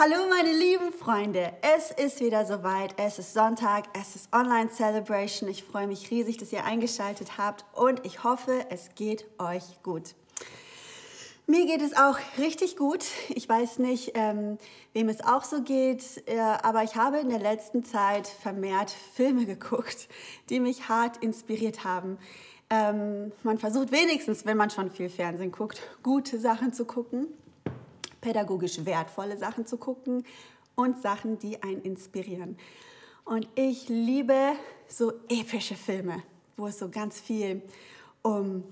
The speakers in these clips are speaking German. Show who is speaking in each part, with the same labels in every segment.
Speaker 1: Hallo meine lieben Freunde, es ist wieder soweit, es ist Sonntag, es ist Online Celebration. Ich freue mich riesig, dass ihr eingeschaltet habt und ich hoffe, es geht euch gut. Mir geht es auch richtig gut. Ich weiß nicht, ähm, wem es auch so geht, äh, aber ich habe in der letzten Zeit vermehrt Filme geguckt, die mich hart inspiriert haben. Ähm, man versucht wenigstens, wenn man schon viel Fernsehen guckt, gute Sachen zu gucken pädagogisch wertvolle Sachen zu gucken und Sachen, die einen inspirieren. Und ich liebe so epische Filme, wo es so ganz viel um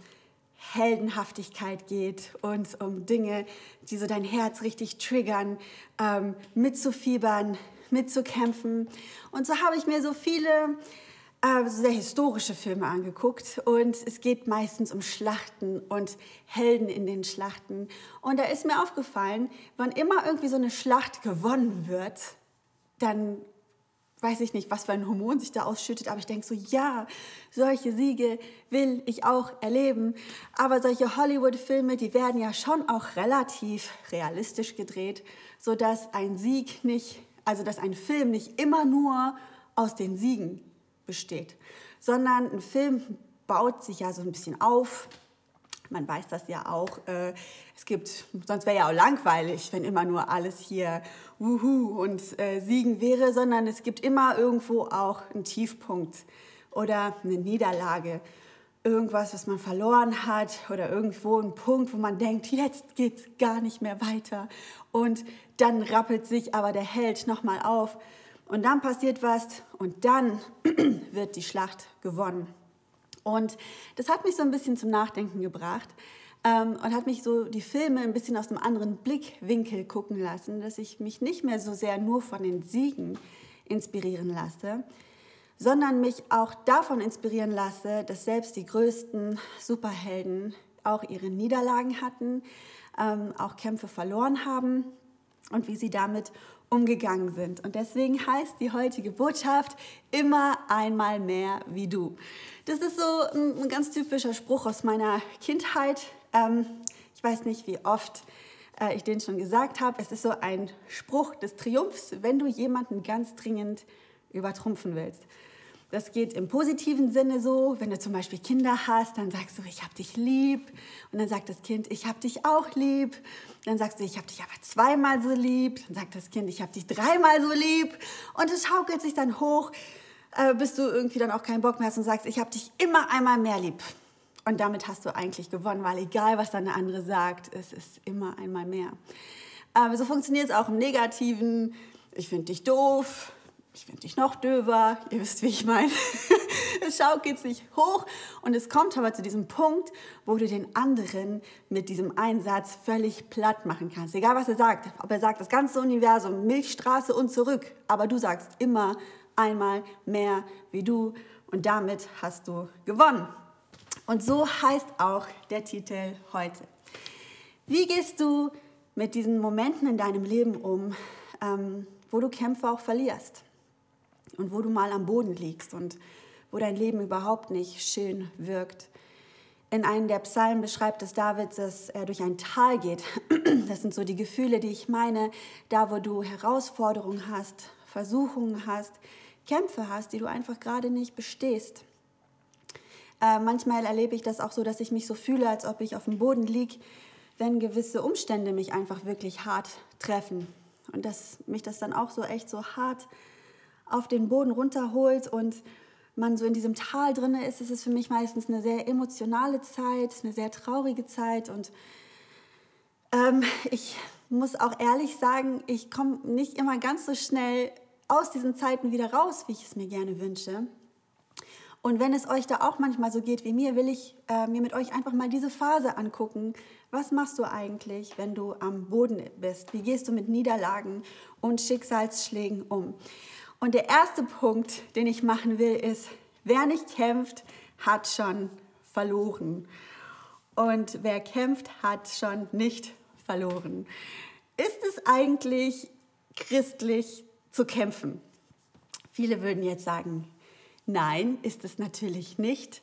Speaker 1: Heldenhaftigkeit geht und um Dinge, die so dein Herz richtig triggern, ähm, mitzufiebern, mitzukämpfen. Und so habe ich mir so viele äh, sehr historische Filme angeguckt und es geht meistens um Schlachten und Helden in den Schlachten. Und da ist mir aufgefallen, wann immer irgendwie so eine Schlacht gewonnen wird, dann weiß ich nicht, was für ein Hormon sich da ausschüttet, aber ich denke so, ja, solche Siege will ich auch erleben. Aber solche Hollywood-Filme, die werden ja schon auch relativ realistisch gedreht, sodass ein Sieg nicht, also dass ein Film nicht immer nur aus den Siegen besteht, sondern ein Film baut sich ja so ein bisschen auf. Man weiß das ja auch. Äh, es gibt, sonst wäre ja auch langweilig, wenn immer nur alles hier Wuhu und äh, Siegen wäre, sondern es gibt immer irgendwo auch einen Tiefpunkt oder eine Niederlage. Irgendwas, was man verloren hat oder irgendwo ein Punkt, wo man denkt, jetzt geht es gar nicht mehr weiter. Und dann rappelt sich aber der Held nochmal auf und dann passiert was und dann wird die Schlacht gewonnen. Und das hat mich so ein bisschen zum Nachdenken gebracht ähm, und hat mich so die Filme ein bisschen aus einem anderen Blickwinkel gucken lassen, dass ich mich nicht mehr so sehr nur von den Siegen inspirieren lasse, sondern mich auch davon inspirieren lasse, dass selbst die größten Superhelden auch ihre Niederlagen hatten, ähm, auch Kämpfe verloren haben und wie sie damit umgegangen sind. Und deswegen heißt die heutige Botschaft immer einmal mehr wie du. Das ist so ein, ganz typischer Spruch aus meiner Kindheit. Ähm, ich weiß nicht, wie oft äh, ich den schon gesagt habe. Es ist so ein Spruch des Triumphs, wenn du jemanden ganz dringend übertrumpfen willst. Das geht im positiven Sinne so, wenn du zum Beispiel Kinder hast, dann sagst du, ich habe dich lieb. Und dann sagt das Kind, ich habe dich auch lieb. Dann sagst du, ich habe dich aber zweimal so lieb. Dann sagt das Kind, ich habe dich dreimal so lieb. Und es schaukelt sich dann hoch, äh, bis du irgendwie dann auch keinen Bock mehr hast und sagst, ich habe dich immer einmal mehr lieb. Und damit hast du eigentlich gewonnen, weil egal, was dann der andere sagt, es ist immer einmal mehr. Aber so funktioniert es auch im Negativen. Ich finde dich doof, ich finde dich noch döver, ihr wisst, wie ich meine. es schaukelt sich hoch und es kommt aber zu diesem Punkt, wo du den anderen mit diesem Einsatz völlig platt machen kannst. Egal, was er sagt. Ob er sagt, das ganze Universum, Milchstraße und zurück. Aber du sagst immer einmal mehr wie du und damit hast du gewonnen. Und so heißt auch der Titel heute. Wie gehst du mit diesen Momenten in deinem Leben um, ähm, wo du Kämpfe auch verlierst? Und wo du mal am Boden liegst und wo dein Leben überhaupt nicht schön wirkt. In einem der Psalmen beschreibt es David, dass er durch ein Tal geht. Das sind so die Gefühle, die ich meine, da wo du Herausforderungen hast, Versuchungen hast, Kämpfe hast, die du einfach gerade nicht bestehst. Äh, manchmal erlebe ich das auch so, dass ich mich so fühle, als ob ich auf dem Boden liege, wenn gewisse Umstände mich einfach wirklich hart treffen. Und dass mich das dann auch so echt so hart auf den Boden runterholt und man so in diesem Tal drin ist, ist es für mich meistens eine sehr emotionale Zeit, eine sehr traurige Zeit. Und ähm, ich muss auch ehrlich sagen, ich komme nicht immer ganz so schnell aus diesen Zeiten wieder raus, wie ich es mir gerne wünsche. Und wenn es euch da auch manchmal so geht wie mir, will ich äh, mir mit euch einfach mal diese Phase angucken. Was machst du eigentlich, wenn du am Boden bist? Wie gehst du mit Niederlagen und Schicksalsschlägen um? Und der erste Punkt, den ich machen will, ist, wer nicht kämpft, hat schon verloren. Und wer kämpft, hat schon nicht verloren. Ist es eigentlich christlich zu kämpfen? Viele würden jetzt sagen, nein, ist es natürlich nicht.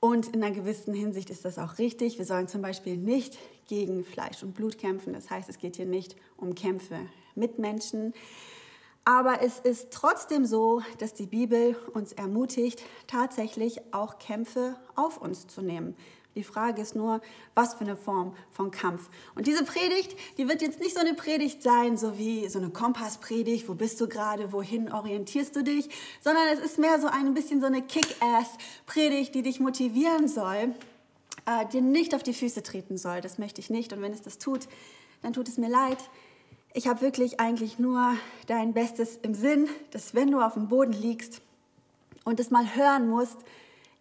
Speaker 1: Und in einer gewissen Hinsicht ist das auch richtig. Wir sollen zum Beispiel nicht gegen Fleisch und Blut kämpfen. Das heißt, es geht hier nicht um Kämpfe mit Menschen. Aber es ist trotzdem so, dass die Bibel uns ermutigt, tatsächlich auch Kämpfe auf uns zu nehmen. Die Frage ist nur, was für eine Form von Kampf. Und diese Predigt, die wird jetzt nicht so eine Predigt sein, so wie so eine Kompasspredigt, wo bist du gerade, wohin orientierst du dich, sondern es ist mehr so ein bisschen so eine Kick-Ass-Predigt, die dich motivieren soll, äh, dir nicht auf die Füße treten soll. Das möchte ich nicht. Und wenn es das tut, dann tut es mir leid. Ich habe wirklich eigentlich nur dein Bestes im Sinn, dass wenn du auf dem Boden liegst und es mal hören musst,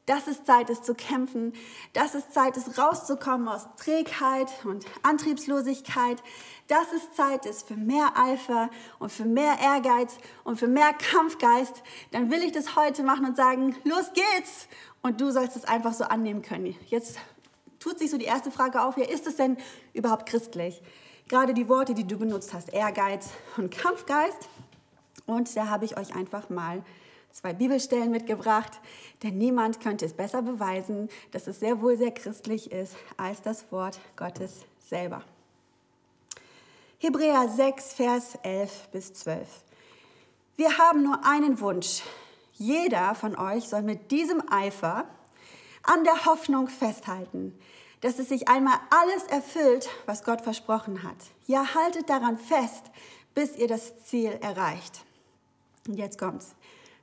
Speaker 1: dass es Zeit ist zu kämpfen, dass es Zeit ist rauszukommen aus Trägheit und Antriebslosigkeit, dass es Zeit ist für mehr Eifer und für mehr Ehrgeiz und für mehr Kampfgeist, dann will ich das heute machen und sagen, los geht's! Und du sollst es einfach so annehmen können. Jetzt tut sich so die erste Frage auf, ja, ist es denn überhaupt christlich? Gerade die Worte, die du benutzt hast, Ehrgeiz und Kampfgeist. Und da habe ich euch einfach mal zwei Bibelstellen mitgebracht, denn niemand könnte es besser beweisen, dass es sehr wohl sehr christlich ist als das Wort Gottes selber. Hebräer 6, Vers 11 bis 12. Wir haben nur einen Wunsch. Jeder von euch soll mit diesem Eifer an der Hoffnung festhalten, dass es sich einmal alles erfüllt, was Gott versprochen hat. Ja, haltet daran fest, bis ihr das Ziel erreicht. Und jetzt kommt's.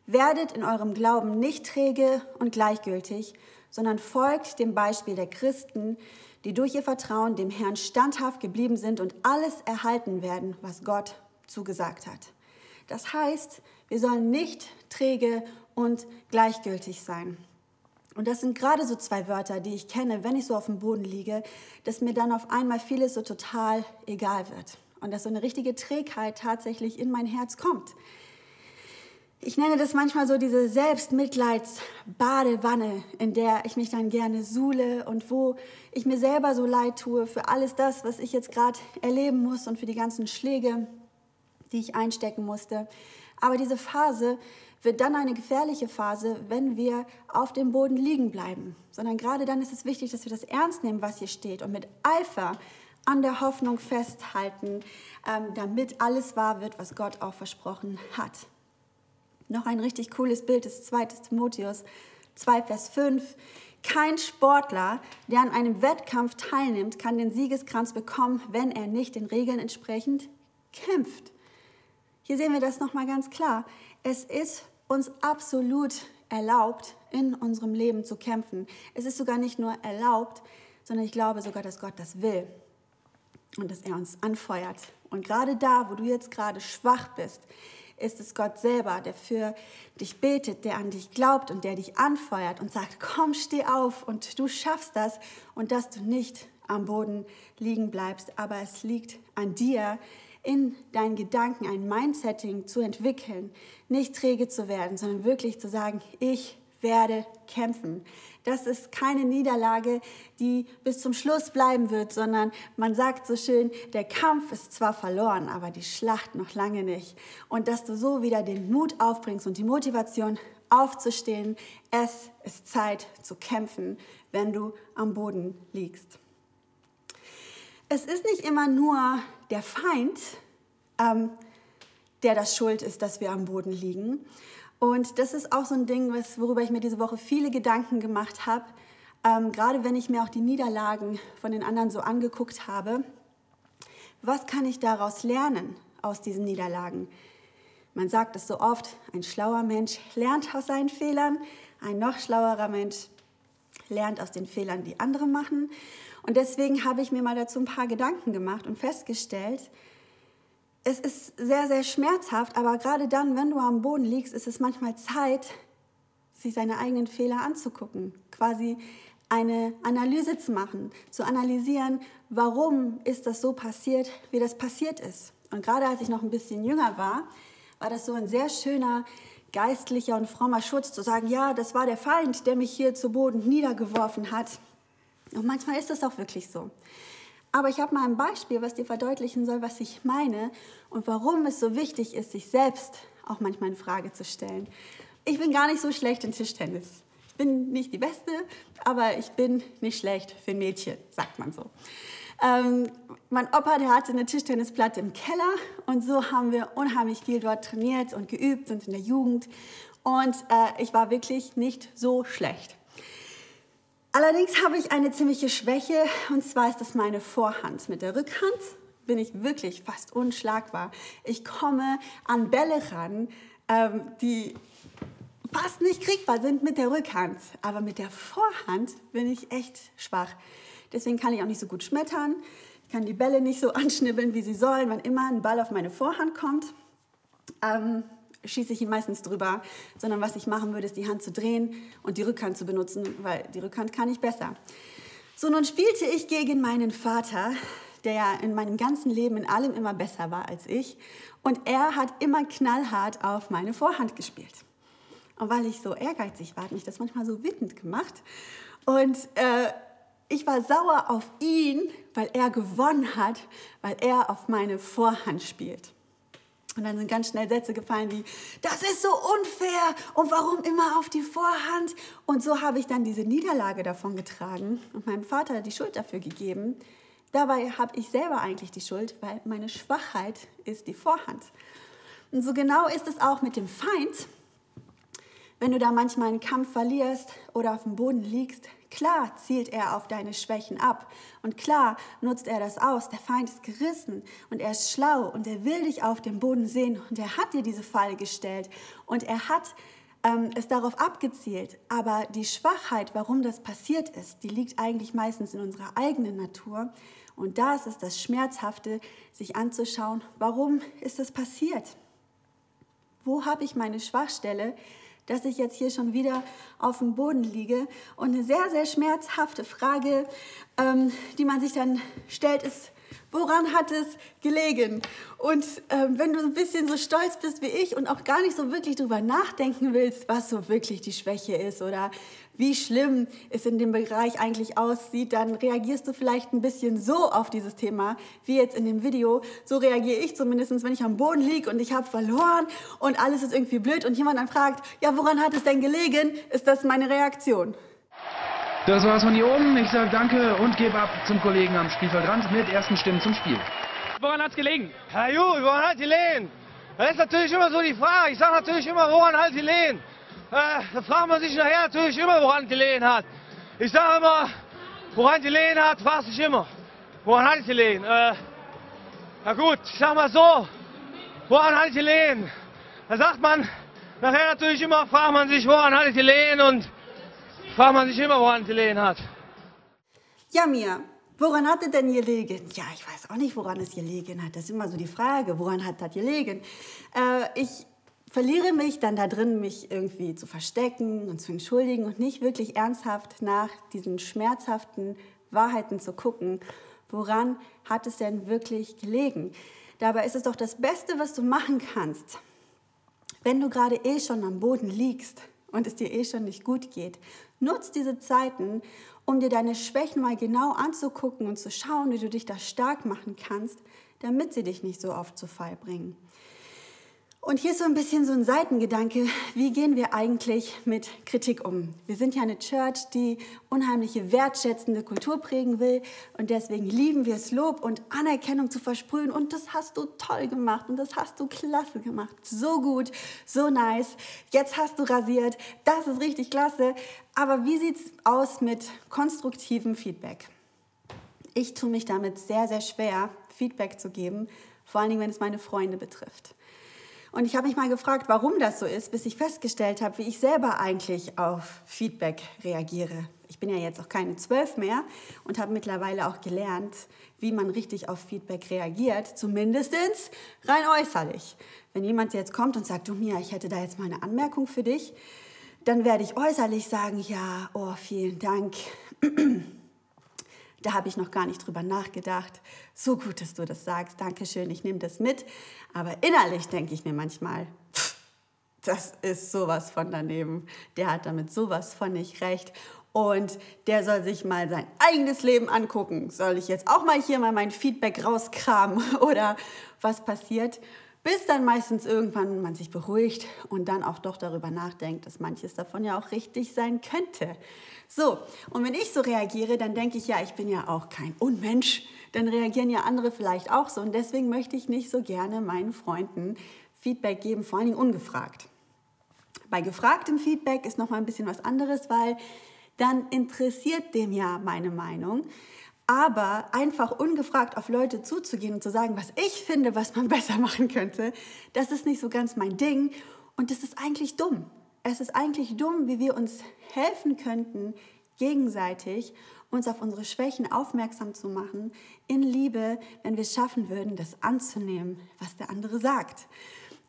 Speaker 1: Werdet in eurem Glauben nicht träge und gleichgültig, sondern folgt dem Beispiel der Christen, die durch ihr Vertrauen dem Herrn standhaft geblieben sind und alles erhalten werden, was Gott zugesagt hat. Das heißt, wir sollen nicht träge und gleichgültig sein. Und das sind gerade so zwei Wörter, die ich kenne, wenn ich so auf dem Boden liege, dass mir dann auf einmal vieles so total egal wird. Und dass so eine richtige Trägheit tatsächlich in mein Herz kommt. Ich nenne das manchmal so diese Selbstmitleidsbadewanne, in der ich mich dann gerne suhle und wo ich mir selber so leid tue für alles das, was ich jetzt gerade erleben muss und für die ganzen Schläge, die ich einstecken musste. Aber diese Phase wird dann eine gefährliche Phase, wenn wir auf dem Boden liegen bleiben. Sondern gerade dann ist es wichtig, dass wir das ernst nehmen, was hier steht und mit Eifer an der Hoffnung festhalten, ähm, damit alles wahr wird, was Gott auch versprochen hat. Noch ein richtig cooles Bild ist 2. Timotheus 2, Vers 5. Kein Sportler, der an einem Wettkampf teilnimmt, kann den Siegeskranz bekommen, wenn er nicht den Regeln entsprechend kämpft. Hier sehen wir das nochmal ganz klar. Es ist uns absolut erlaubt, in unserem Leben zu kämpfen. Es ist sogar nicht nur erlaubt, sondern ich glaube sogar, dass Gott das will und dass er uns anfeuert. Und gerade da, wo du jetzt gerade schwach bist, ist es Gott selber, der für dich betet, der an dich glaubt und der dich anfeuert und sagt, komm, steh auf und du schaffst das und dass du nicht am Boden liegen bleibst. Aber es liegt an dir, in deinen Gedanken ein Mindsetting zu entwickeln, nicht träge zu werden, sondern wirklich zu sagen, ich werde kämpfen. Das ist keine Niederlage, die bis zum Schluss bleiben wird, sondern man sagt so schön, der Kampf ist zwar verloren, aber die Schlacht noch lange nicht. Und dass du so wieder den Mut aufbringst und die Motivation aufzustehen, es ist Zeit zu kämpfen, wenn du am Boden liegst. Es ist nicht immer nur der Feind, ähm, der das schuld ist, dass wir am Boden liegen, und das ist auch so ein Ding, worüber ich mir diese Woche viele Gedanken gemacht habe, ähm, gerade wenn ich mir auch die Niederlagen von den anderen so angeguckt habe. Was kann ich daraus lernen aus diesen Niederlagen? Man sagt es so oft, ein schlauer Mensch lernt aus seinen Fehlern, ein noch schlauerer Mensch lernt aus den Fehlern, die andere machen. Und deswegen habe ich mir mal dazu ein paar Gedanken gemacht und festgestellt, es ist sehr, sehr schmerzhaft, aber gerade dann, wenn du am Boden liegst, ist es manchmal Zeit, sich seine eigenen Fehler anzugucken, quasi eine Analyse zu machen, zu analysieren, warum ist das so passiert, wie das passiert ist. Und gerade als ich noch ein bisschen jünger war, war das so ein sehr schöner geistlicher und frommer Schutz zu sagen, ja, das war der Feind, der mich hier zu Boden niedergeworfen hat. Und manchmal ist das auch wirklich so. Aber ich habe mal ein Beispiel, was dir verdeutlichen soll, was ich meine und warum es so wichtig ist, sich selbst auch manchmal in Frage zu stellen. Ich bin gar nicht so schlecht in Tischtennis. bin nicht die Beste, aber ich bin nicht schlecht für ein Mädchen, sagt man so. Ähm, mein Opa, der hatte eine Tischtennisplatte im Keller und so haben wir unheimlich viel dort trainiert und geübt und in der Jugend. Und äh, ich war wirklich nicht so schlecht. Allerdings habe ich eine ziemliche Schwäche und zwar ist das meine Vorhand. Mit der Rückhand bin ich wirklich fast unschlagbar. Ich komme an Bälle ran, ähm, die fast nicht kriegbar sind mit der Rückhand. Aber mit der Vorhand bin ich echt schwach. Deswegen kann ich auch nicht so gut schmettern. Ich kann die Bälle nicht so anschnibbeln, wie sie sollen. Wann immer ein Ball auf meine Vorhand kommt, ähm, schieße ich ihn meistens drüber. Sondern was ich machen würde, ist die Hand zu drehen und die Rückhand zu benutzen, weil die Rückhand kann ich besser. So, nun spielte ich gegen meinen Vater, der ja in meinem ganzen Leben in allem immer besser war als ich. Und er hat immer knallhart auf meine Vorhand gespielt. Und weil ich so ehrgeizig war, hat mich das manchmal so wütend gemacht. Und äh, ich war sauer auf ihn, weil er gewonnen hat, weil er auf meine Vorhand spielt. Und dann sind ganz schnell Sätze gefallen wie, das ist so unfair und warum immer auf die Vorhand? Und so habe ich dann diese Niederlage davon getragen und meinem Vater die Schuld dafür gegeben. Dabei habe ich selber eigentlich die Schuld, weil meine Schwachheit ist die Vorhand. Und so genau ist es auch mit dem Feind. Wenn du da manchmal einen Kampf verlierst oder auf dem Boden liegst, klar zielt er auf deine Schwächen ab und klar nutzt er das aus. Der Feind ist gerissen und er ist schlau und er will dich auf dem Boden sehen und er hat dir diese Falle gestellt und er hat ähm, es darauf abgezielt. Aber die Schwachheit, warum das passiert ist, die liegt eigentlich meistens in unserer eigenen Natur. Und da ist das Schmerzhafte, sich anzuschauen, warum ist das passiert? Wo habe ich meine Schwachstelle? Dass ich jetzt hier schon wieder auf dem Boden liege. Und eine sehr, sehr schmerzhafte Frage, ähm, die man sich dann stellt, ist, woran hat es gelegen? Und ähm, wenn du ein bisschen so stolz bist wie ich und auch gar nicht so wirklich drüber nachdenken willst, was so wirklich die Schwäche ist oder wie schlimm es in dem Bereich eigentlich aussieht, dann reagierst du vielleicht ein bisschen so auf dieses Thema, wie jetzt in dem Video. So reagiere ich zumindest, wenn ich am Boden liege und ich habe verloren und alles ist irgendwie blöd und jemand dann fragt, ja, woran hat es denn gelegen, ist das meine Reaktion.
Speaker 2: Das war's von hier oben. Ich sage danke und gebe ab zum Kollegen am Spielfeldrand mit ersten Stimmen zum Spiel.
Speaker 3: Woran hat's gelegen?
Speaker 4: Herr Ju, woran hat gelegen? Das ist natürlich immer so die Frage. Ich sage natürlich immer, woran hat gelegen? Äh, da fragt man sich nachher natürlich immer, woran die gelegen hat. Ich sage immer, woran die gelegen hat, fragt sich immer. Woran hat es gelegen? Äh, na gut, ich sag mal so, woran hat es gelegen? Da sagt man nachher natürlich immer, fragt man sich, woran hat es gelegen und fragt man sich immer, woran es gelegen hat.
Speaker 1: Ja, Mia, woran hat es denn gelegen? Ja, ich weiß auch nicht, woran es gelegen hat. Das ist immer so die Frage, woran hat das gelegen? Äh, ich verliere mich dann da drin, mich irgendwie zu verstecken und zu entschuldigen und nicht wirklich ernsthaft nach diesen schmerzhaften Wahrheiten zu gucken, woran hat es denn wirklich gelegen. Dabei ist es doch das Beste, was du machen kannst, wenn du gerade eh schon am Boden liegst und es dir eh schon nicht gut geht. Nutz diese Zeiten, um dir deine Schwächen mal genau anzugucken und zu schauen, wie du dich da stark machen kannst, damit sie dich nicht so oft zu Fall bringen. Und hier ist so ein bisschen so ein Seitengedanke, wie gehen wir eigentlich mit Kritik um? Wir sind ja eine Church, die unheimliche wertschätzende Kultur prägen will. Und deswegen lieben wir es, Lob und Anerkennung zu versprühen. Und das hast du toll gemacht und das hast du klasse gemacht, so gut, so nice, jetzt hast du rasiert, das ist richtig klasse, aber wie sieht es aus mit konstruktivem Feedback? Ich tue mich damit sehr, sehr schwer, Feedback zu geben, vor allen Dingen, wenn es meine Freunde betrifft. Und ich habe mich mal gefragt, warum das so ist, bis ich festgestellt habe, wie ich selber eigentlich auf Feedback reagiere. Ich bin ja jetzt auch keine zwölf mehr und habe mittlerweile auch gelernt, wie man richtig auf Feedback reagiert, zumindest rein äußerlich. Wenn jemand jetzt kommt und sagt, du Mia, ich hätte da jetzt mal eine Anmerkung für dich, dann werde ich äußerlich sagen, ja, oh, vielen Dank. Da habe ich noch gar nicht drüber nachgedacht. So gut, dass du das sagst. Dankeschön, ich nehme das mit. Aber innerlich denke ich mir manchmal, das ist sowas von daneben. Der hat damit sowas von nicht recht. Und der soll sich mal sein eigenes Leben angucken. Soll ich jetzt auch mal hier mal mein Feedback rauskramen oder was passiert? Bis dann meistens irgendwann man sich beruhigt und dann auch doch darüber nachdenkt, dass manches davon ja auch richtig sein könnte. So, und wenn ich so reagiere, dann denke ich, ja, ich bin ja auch kein Unmensch, dann reagieren ja andere vielleicht auch so und deswegen möchte ich nicht so gerne meinen Freunden Feedback geben, vor allen Dingen ungefragt. Bei gefragtem Feedback ist noch mal ein bisschen was anderes, weil dann interessiert dem ja meine Meinung. Aber einfach ungefragt auf Leute zuzugehen und zu sagen, was ich finde, was man besser machen könnte, das ist nicht so ganz mein Ding. Und das ist eigentlich dumm. Es ist eigentlich dumm, wie wir uns helfen könnten, gegenseitig uns auf unsere Schwächen aufmerksam zu machen, in Liebe, wenn wir es schaffen würden, das anzunehmen, was der andere sagt.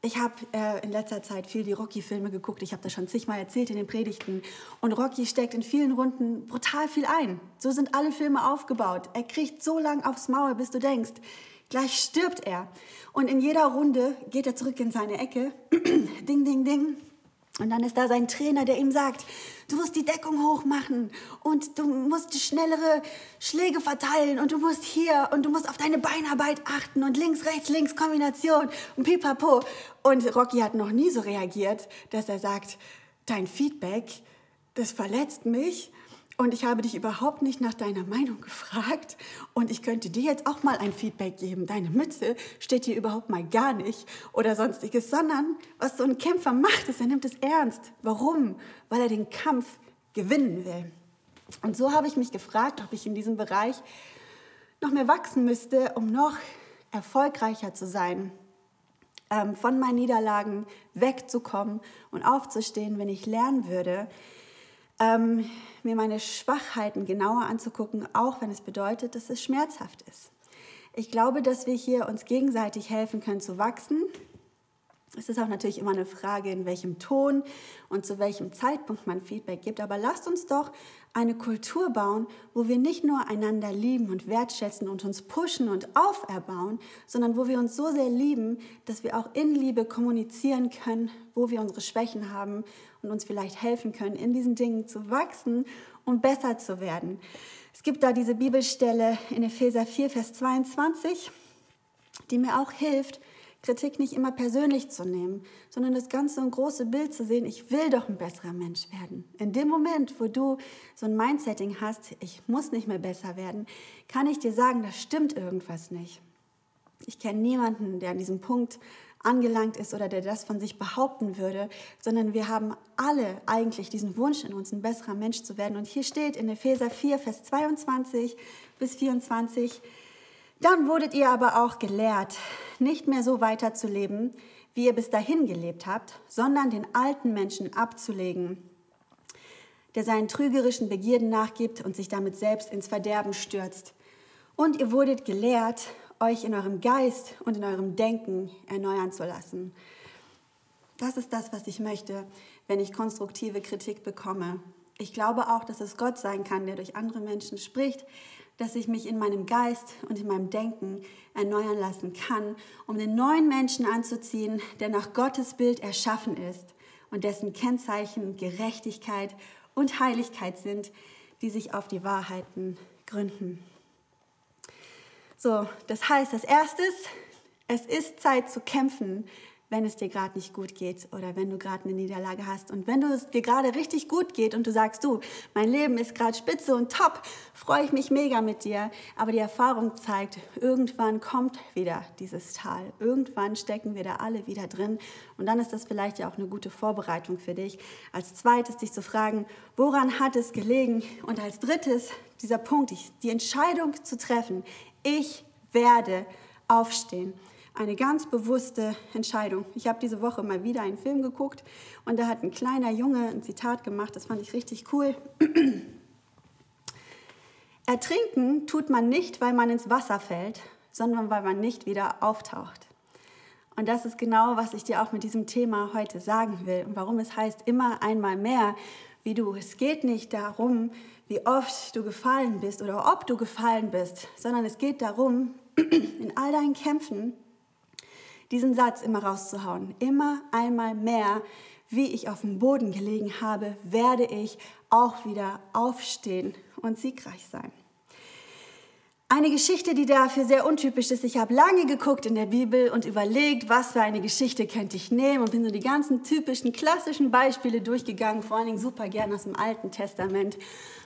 Speaker 1: Ich habe äh, in letzter Zeit viel die Rocky-Filme geguckt. Ich habe das schon zigmal erzählt in den Predigten. Und Rocky steckt in vielen Runden brutal viel ein. So sind alle Filme aufgebaut. Er kriegt so lang aufs Maul, bis du denkst, gleich stirbt er. Und in jeder Runde geht er zurück in seine Ecke. ding, ding, ding. Und dann ist da sein Trainer, der ihm sagt, du musst die Deckung hochmachen und du musst schnellere Schläge verteilen und du musst hier und du musst auf deine Beinarbeit achten und links, rechts, links Kombination und pipapo. Und Rocky hat noch nie so reagiert, dass er sagt, dein Feedback, das verletzt mich und ich habe dich überhaupt nicht nach deiner Meinung gefragt und ich könnte dir jetzt auch mal ein Feedback geben. Deine Mütze steht hier überhaupt mal gar nicht oder sonstiges, sondern was so ein Kämpfer macht, ist, er nimmt es ernst. Warum? Weil er den Kampf gewinnen will. Und so habe ich mich gefragt, ob ich in diesem Bereich noch mehr wachsen müsste, um noch erfolgreicher zu sein, ähm, von meinen Niederlagen wegzukommen und aufzustehen, wenn ich lernen würde, ähm, mir meine Schwachheiten genauer anzugucken, auch wenn es bedeutet, dass es schmerzhaft ist. Ich glaube, dass wir hier uns gegenseitig helfen können zu wachsen. Es ist auch natürlich immer eine Frage, in welchem Ton und zu welchem Zeitpunkt man Feedback gibt. Aber lasst uns doch eine Kultur bauen, wo wir nicht nur einander lieben und wertschätzen und uns pushen und auferbauen, sondern wo wir uns so sehr lieben, dass wir auch in Liebe kommunizieren können, wo wir unsere Schwächen haben und uns vielleicht helfen können, in diesen Dingen zu wachsen und besser zu werden. Es gibt da diese Bibelstelle in Epheser 4, Vers 22, die mir auch hilft, Kritik nicht immer persönlich zu nehmen, sondern das ganze und große Bild zu sehen, ich will doch ein besserer Mensch werden. In dem Moment, wo du so ein Mindsetting hast, ich muss nicht mehr besser werden, kann ich dir sagen, da stimmt irgendwas nicht. Ich kenne niemanden, der an diesem Punkt angelangt ist oder der das von sich behaupten würde, sondern wir haben alle eigentlich diesen Wunsch in uns, ein besserer Mensch zu werden. Und hier steht in Epheser 4, Vers 22 bis 24, dann wurdet ihr aber auch gelehrt, nicht mehr so weiterzuleben, wie ihr bis dahin gelebt habt, sondern den alten Menschen abzulegen, der seinen trügerischen Begierden nachgibt und sich damit selbst ins Verderben stürzt. Und ihr wurdet gelehrt, euch in eurem Geist und in eurem Denken erneuern zu lassen. Das ist das, was ich möchte, wenn ich konstruktive Kritik bekomme. Ich glaube auch, dass es Gott sein kann, der durch andere Menschen spricht, dass ich mich in meinem Geist und in meinem Denken erneuern lassen kann, um den neuen Menschen anzuziehen, der nach Gottes Bild erschaffen ist und dessen Kennzeichen Gerechtigkeit und Heiligkeit sind, die sich auf die Wahrheiten gründen. So, das heißt, als erstes, es ist Zeit zu kämpfen, wenn es dir gerade nicht gut geht oder wenn du gerade eine Niederlage hast. Und wenn du es dir gerade richtig gut geht und du sagst, du, mein Leben ist gerade spitze und top, freue ich mich mega mit dir. Aber die Erfahrung zeigt, irgendwann kommt wieder dieses Tal. Irgendwann stecken wir da alle wieder drin. Und dann ist das vielleicht ja auch eine gute Vorbereitung für dich. Als zweites dich zu fragen, woran hat es gelegen? Und als drittes dieser Punkt, die Entscheidung zu treffen, ich werde aufstehen. Eine ganz bewusste Entscheidung. Ich habe diese Woche mal wieder einen Film geguckt und da hat ein kleiner Junge ein Zitat gemacht, das fand ich richtig cool. Ertrinken tut man nicht, weil man ins Wasser fällt, sondern weil man nicht wieder auftaucht. Und das ist genau, was ich dir auch mit diesem Thema heute sagen will und warum es heißt, immer einmal mehr wie du. Es geht nicht darum, wie oft du gefallen bist oder ob du gefallen bist, sondern es geht darum, in all deinen Kämpfen diesen Satz immer rauszuhauen. Immer einmal mehr, wie ich auf dem Boden gelegen habe, werde ich auch wieder aufstehen und siegreich sein. Eine Geschichte, die dafür sehr untypisch ist. Ich habe lange geguckt in der Bibel und überlegt, was für eine Geschichte könnte ich nehmen und bin so die ganzen typischen, klassischen Beispiele durchgegangen, vor allen Dingen super gern aus dem Alten Testament,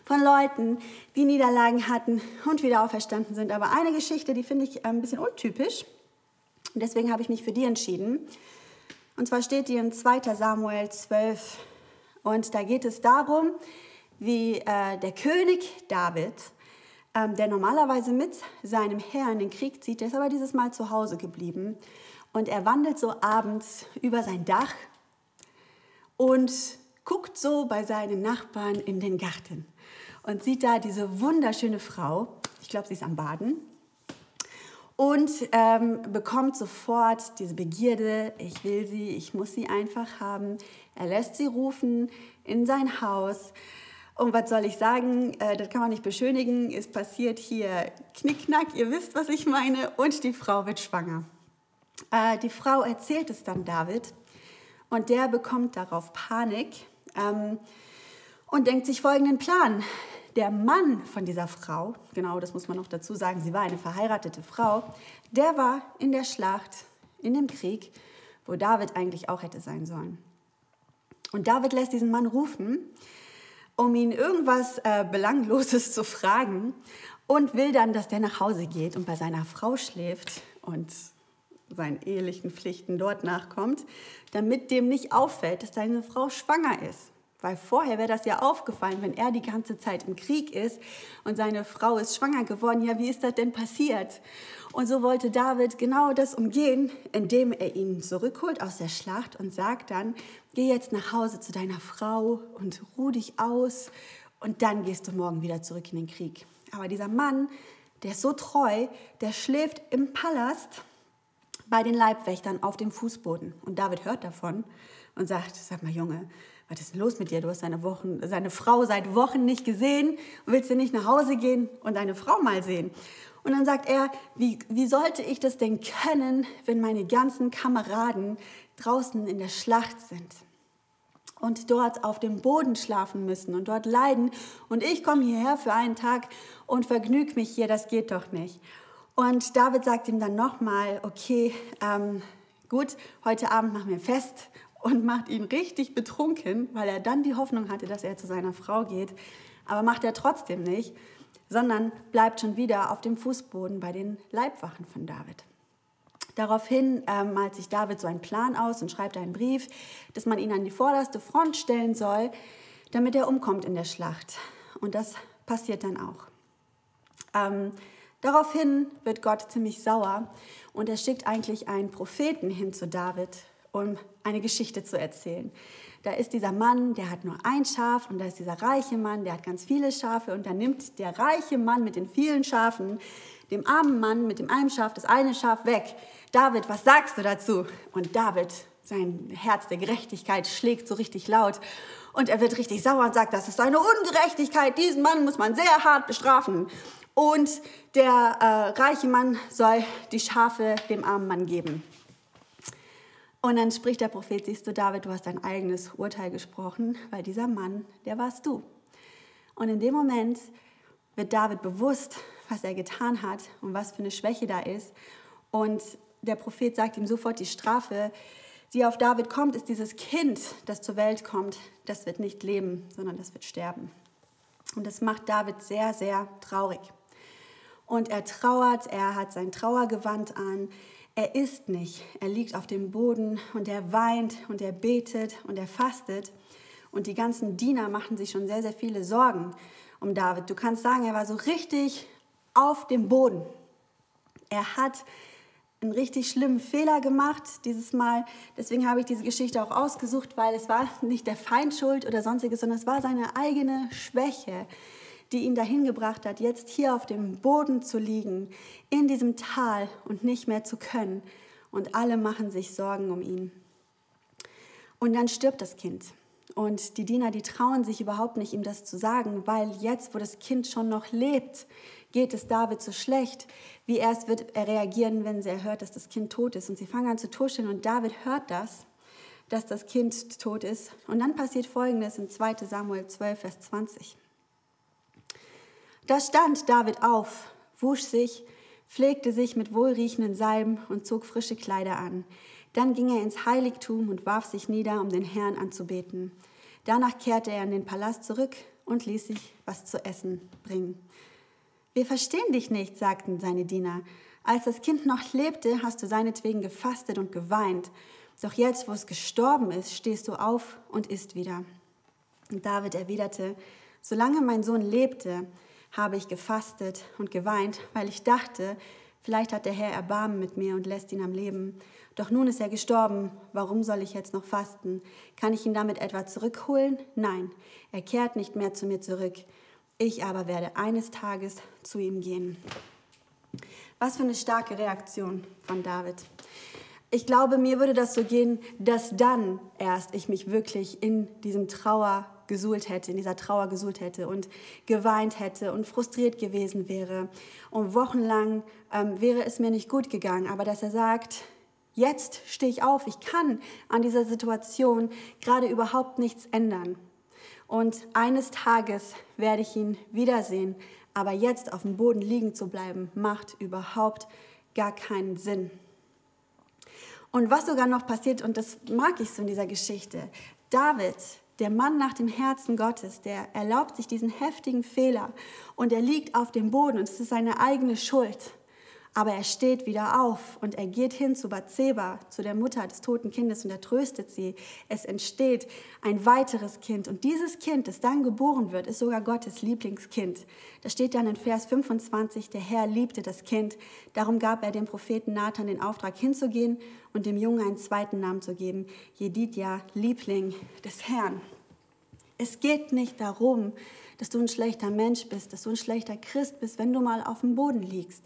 Speaker 1: von Leuten, die Niederlagen hatten und wieder auferstanden sind. Aber eine Geschichte, die finde ich ein bisschen untypisch und deswegen habe ich mich für die entschieden. Und zwar steht die in 2 Samuel 12 und da geht es darum, wie äh, der König David ähm, der normalerweise mit seinem Herr in den Krieg zieht, der ist aber dieses Mal zu Hause geblieben. Und er wandelt so abends über sein Dach und guckt so bei seinen Nachbarn in den Garten und sieht da diese wunderschöne Frau, ich glaube, sie ist am Baden, und ähm, bekommt sofort diese Begierde, ich will sie, ich muss sie einfach haben. Er lässt sie rufen in sein Haus und was soll ich sagen, äh, das kann man nicht beschönigen. Es passiert hier Knickknack, ihr wisst, was ich meine. Und die Frau wird schwanger. Äh, die Frau erzählt es dann David und der bekommt darauf Panik ähm, und denkt sich folgenden Plan. Der Mann von dieser Frau, genau das muss man noch dazu sagen, sie war eine verheiratete Frau, der war in der Schlacht, in dem Krieg, wo David eigentlich auch hätte sein sollen. Und David lässt diesen Mann rufen um ihn irgendwas äh, Belangloses zu fragen und will dann, dass der nach Hause geht und bei seiner Frau schläft und seinen ehelichen Pflichten dort nachkommt, damit dem nicht auffällt, dass seine Frau schwanger ist. Weil vorher wäre das ja aufgefallen, wenn er die ganze Zeit im Krieg ist und seine Frau ist schwanger geworden. Ja, wie ist das denn passiert? Und so wollte David genau das umgehen, indem er ihn zurückholt aus der Schlacht und sagt dann, geh jetzt nach Hause zu deiner Frau und ruh dich aus und dann gehst du morgen wieder zurück in den Krieg. Aber dieser Mann, der ist so treu, der schläft im Palast bei den Leibwächtern auf dem Fußboden. Und David hört davon und sagt, sag mal Junge, was ist denn los mit dir? Du hast seine, Wochen, seine Frau seit Wochen nicht gesehen und willst du nicht nach Hause gehen und deine Frau mal sehen? Und dann sagt er, wie, wie sollte ich das denn können, wenn meine ganzen Kameraden draußen in der Schlacht sind und dort auf dem Boden schlafen müssen und dort leiden und ich komme hierher für einen Tag und vergnüge mich hier, das geht doch nicht. Und David sagt ihm dann nochmal, okay, ähm, gut, heute Abend machen wir fest und macht ihn richtig betrunken, weil er dann die Hoffnung hatte, dass er zu seiner Frau geht. Aber macht er trotzdem nicht, sondern bleibt schon wieder auf dem Fußboden bei den Leibwachen von David. Daraufhin äh, malt sich David so einen Plan aus und schreibt einen Brief, dass man ihn an die vorderste Front stellen soll, damit er umkommt in der Schlacht. Und das passiert dann auch. Ähm, daraufhin wird Gott ziemlich sauer und er schickt eigentlich einen Propheten hin zu David, um eine Geschichte zu erzählen. Da ist dieser Mann, der hat nur ein Schaf und da ist dieser reiche Mann, der hat ganz viele Schafe und da nimmt der reiche Mann mit den vielen Schafen dem armen Mann mit dem einen Schaf das eine Schaf weg. David, was sagst du dazu? Und David, sein Herz der Gerechtigkeit schlägt so richtig laut und er wird richtig sauer und sagt, das ist eine Ungerechtigkeit, diesen Mann muss man sehr hart bestrafen. Und der äh, reiche Mann soll die Schafe dem armen Mann geben. Und dann spricht der Prophet, siehst du, David, du hast dein eigenes Urteil gesprochen, weil dieser Mann, der warst du. Und in dem Moment wird David bewusst, was er getan hat und was für eine Schwäche da ist. Und der Prophet sagt ihm sofort, die Strafe, die auf David kommt, ist dieses Kind, das zur Welt kommt, das wird nicht leben, sondern das wird sterben. Und das macht David sehr, sehr traurig. Und er trauert, er hat sein Trauergewand an, er isst nicht, er liegt auf dem Boden und er weint und er betet und er fastet. Und die ganzen Diener machen sich schon sehr, sehr viele Sorgen um David. Du kannst sagen, er war so richtig auf dem Boden. Er hat einen richtig schlimmen Fehler gemacht dieses Mal. Deswegen habe ich diese Geschichte auch ausgesucht, weil es war nicht der Feind schuld oder sonstiges, sondern es war seine eigene Schwäche, die ihn dahin gebracht hat, jetzt hier auf dem Boden zu liegen, in diesem Tal und nicht mehr zu können. Und alle machen sich Sorgen um ihn. Und dann stirbt das Kind. Und die Diener, die trauen sich überhaupt nicht, ihm das zu sagen, weil jetzt, wo das Kind schon noch lebt, geht es David so schlecht. Wie erst wird er reagieren, wenn er hört, dass das Kind tot ist. Und sie fangen an zu tuscheln und David hört das, dass das Kind tot ist. Und dann passiert Folgendes in 2 Samuel 12, Vers 20. Da stand David auf, wusch sich, pflegte sich mit wohlriechenden Salben und zog frische Kleider an. Dann ging er ins Heiligtum und warf sich nieder, um den Herrn anzubeten. Danach kehrte er in den Palast zurück und ließ sich was zu essen bringen. Wir verstehen dich nicht, sagten seine Diener. Als das Kind noch lebte, hast du seinetwegen gefastet und geweint. Doch jetzt, wo es gestorben ist, stehst du auf und isst wieder. Und David erwiderte, solange mein Sohn lebte, habe ich gefastet und geweint, weil ich dachte, vielleicht hat der Herr Erbarmen mit mir und lässt ihn am Leben. Doch nun ist er gestorben. Warum soll ich jetzt noch fasten? Kann ich ihn damit etwa zurückholen? Nein, er kehrt nicht mehr zu mir zurück. Ich aber werde eines Tages zu ihm gehen. Was für eine starke Reaktion von David. Ich glaube, mir würde das so gehen, dass dann erst ich mich wirklich in diesem Trauer gesuhlt hätte, in dieser Trauer gesuhlt hätte und geweint hätte und frustriert gewesen wäre. Und wochenlang ähm, wäre es mir nicht gut gegangen. Aber dass er sagt, Jetzt stehe ich auf, ich kann an dieser Situation gerade überhaupt nichts ändern. Und eines Tages werde ich ihn wiedersehen, aber jetzt auf dem Boden liegen zu bleiben, macht überhaupt gar keinen Sinn. Und was sogar noch passiert, und das mag ich so in dieser Geschichte, David, der Mann nach dem Herzen Gottes, der erlaubt sich diesen heftigen Fehler und er liegt auf dem Boden und es ist seine eigene Schuld. Aber er steht wieder auf und er geht hin zu Bathseba, zu der Mutter des toten Kindes und er tröstet sie. Es entsteht ein weiteres Kind und dieses Kind, das dann geboren wird, ist sogar Gottes Lieblingskind. Da steht dann in Vers 25, der Herr liebte das Kind. Darum gab er dem Propheten Nathan den Auftrag hinzugehen und dem Jungen einen zweiten Namen zu geben, Jedidja, Liebling des Herrn. Es geht nicht darum, dass du ein schlechter Mensch bist, dass du ein schlechter Christ bist, wenn du mal auf dem Boden liegst.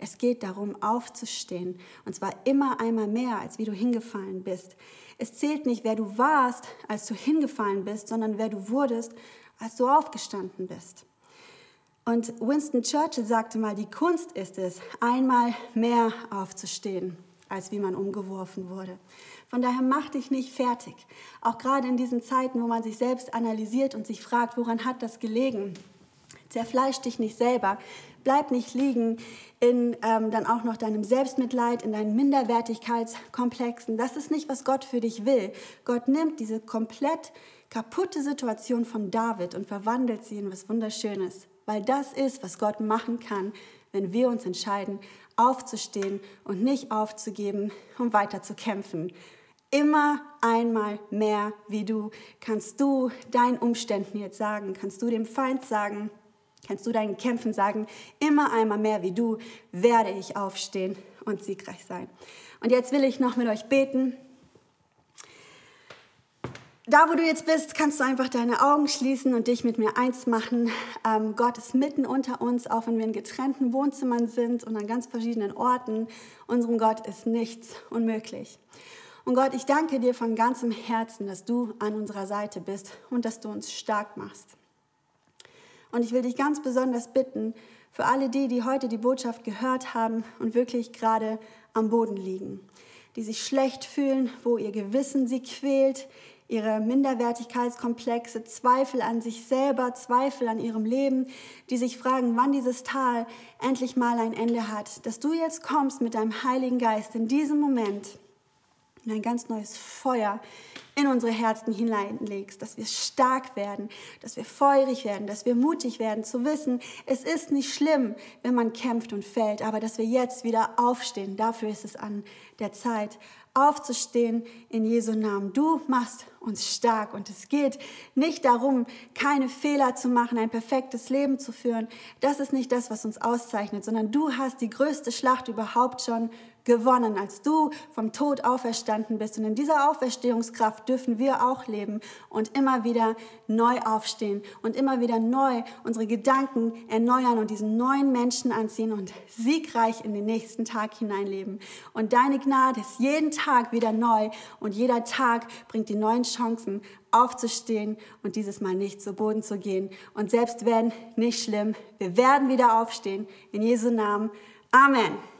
Speaker 1: Es geht darum, aufzustehen. Und zwar immer einmal mehr, als wie du hingefallen bist. Es zählt nicht, wer du warst, als du hingefallen bist, sondern wer du wurdest, als du aufgestanden bist. Und Winston Churchill sagte mal, die Kunst ist es, einmal mehr aufzustehen, als wie man umgeworfen wurde. Von daher mach dich nicht fertig. Auch gerade in diesen Zeiten, wo man sich selbst analysiert und sich fragt, woran hat das gelegen? Zerfleisch dich nicht selber. Bleib nicht liegen in ähm, dann auch noch deinem Selbstmitleid, in deinen Minderwertigkeitskomplexen. Das ist nicht, was Gott für dich will. Gott nimmt diese komplett kaputte Situation von David und verwandelt sie in was Wunderschönes. Weil das ist, was Gott machen kann, wenn wir uns entscheiden, aufzustehen und nicht aufzugeben, um weiter zu kämpfen. Immer einmal mehr wie du kannst du deinen Umständen jetzt sagen, kannst du dem Feind sagen, kannst du deinen Kämpfen sagen, immer einmal mehr wie du werde ich aufstehen und siegreich sein. Und jetzt will ich noch mit euch beten. Da, wo du jetzt bist, kannst du einfach deine Augen schließen und dich mit mir eins machen. Ähm, Gott ist mitten unter uns, auch wenn wir in getrennten Wohnzimmern sind und an ganz verschiedenen Orten. Unserem Gott ist nichts unmöglich. Und Gott, ich danke dir von ganzem Herzen, dass du an unserer Seite bist und dass du uns stark machst. Und ich will dich ganz besonders bitten, für alle die, die heute die Botschaft gehört haben und wirklich gerade am Boden liegen, die sich schlecht fühlen, wo ihr Gewissen sie quält, ihre Minderwertigkeitskomplexe, Zweifel an sich selber, Zweifel an ihrem Leben, die sich fragen, wann dieses Tal endlich mal ein Ende hat, dass du jetzt kommst mit deinem Heiligen Geist in diesem Moment. In ein ganz neues Feuer in unsere Herzen hineinlegst, dass wir stark werden, dass wir feurig werden, dass wir mutig werden, zu wissen, es ist nicht schlimm, wenn man kämpft und fällt, aber dass wir jetzt wieder aufstehen. Dafür ist es an der Zeit, aufzustehen in Jesu Namen. Du machst uns stark und es geht nicht darum, keine Fehler zu machen, ein perfektes Leben zu führen. Das ist nicht das, was uns auszeichnet, sondern du hast die größte Schlacht überhaupt schon gewonnen, als du vom Tod auferstanden bist. Und in dieser Auferstehungskraft dürfen wir auch leben und immer wieder neu aufstehen und immer wieder neu unsere Gedanken erneuern und diesen neuen Menschen anziehen und siegreich in den nächsten Tag hineinleben. Und deine Gnade ist jeden Tag wieder neu und jeder Tag bringt die neuen Chancen aufzustehen und dieses Mal nicht zu Boden zu gehen. Und selbst wenn, nicht schlimm, wir werden wieder aufstehen. In Jesu Namen. Amen.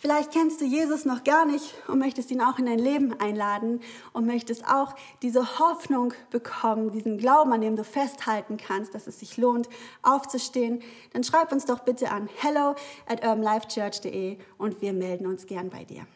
Speaker 1: Vielleicht kennst du Jesus noch gar nicht und möchtest ihn auch in dein Leben einladen und möchtest auch diese Hoffnung bekommen, diesen Glauben, an dem du festhalten kannst, dass es sich lohnt, aufzustehen. Dann schreib uns doch bitte an hello at urbanlifechurch.de und wir melden uns gern bei dir.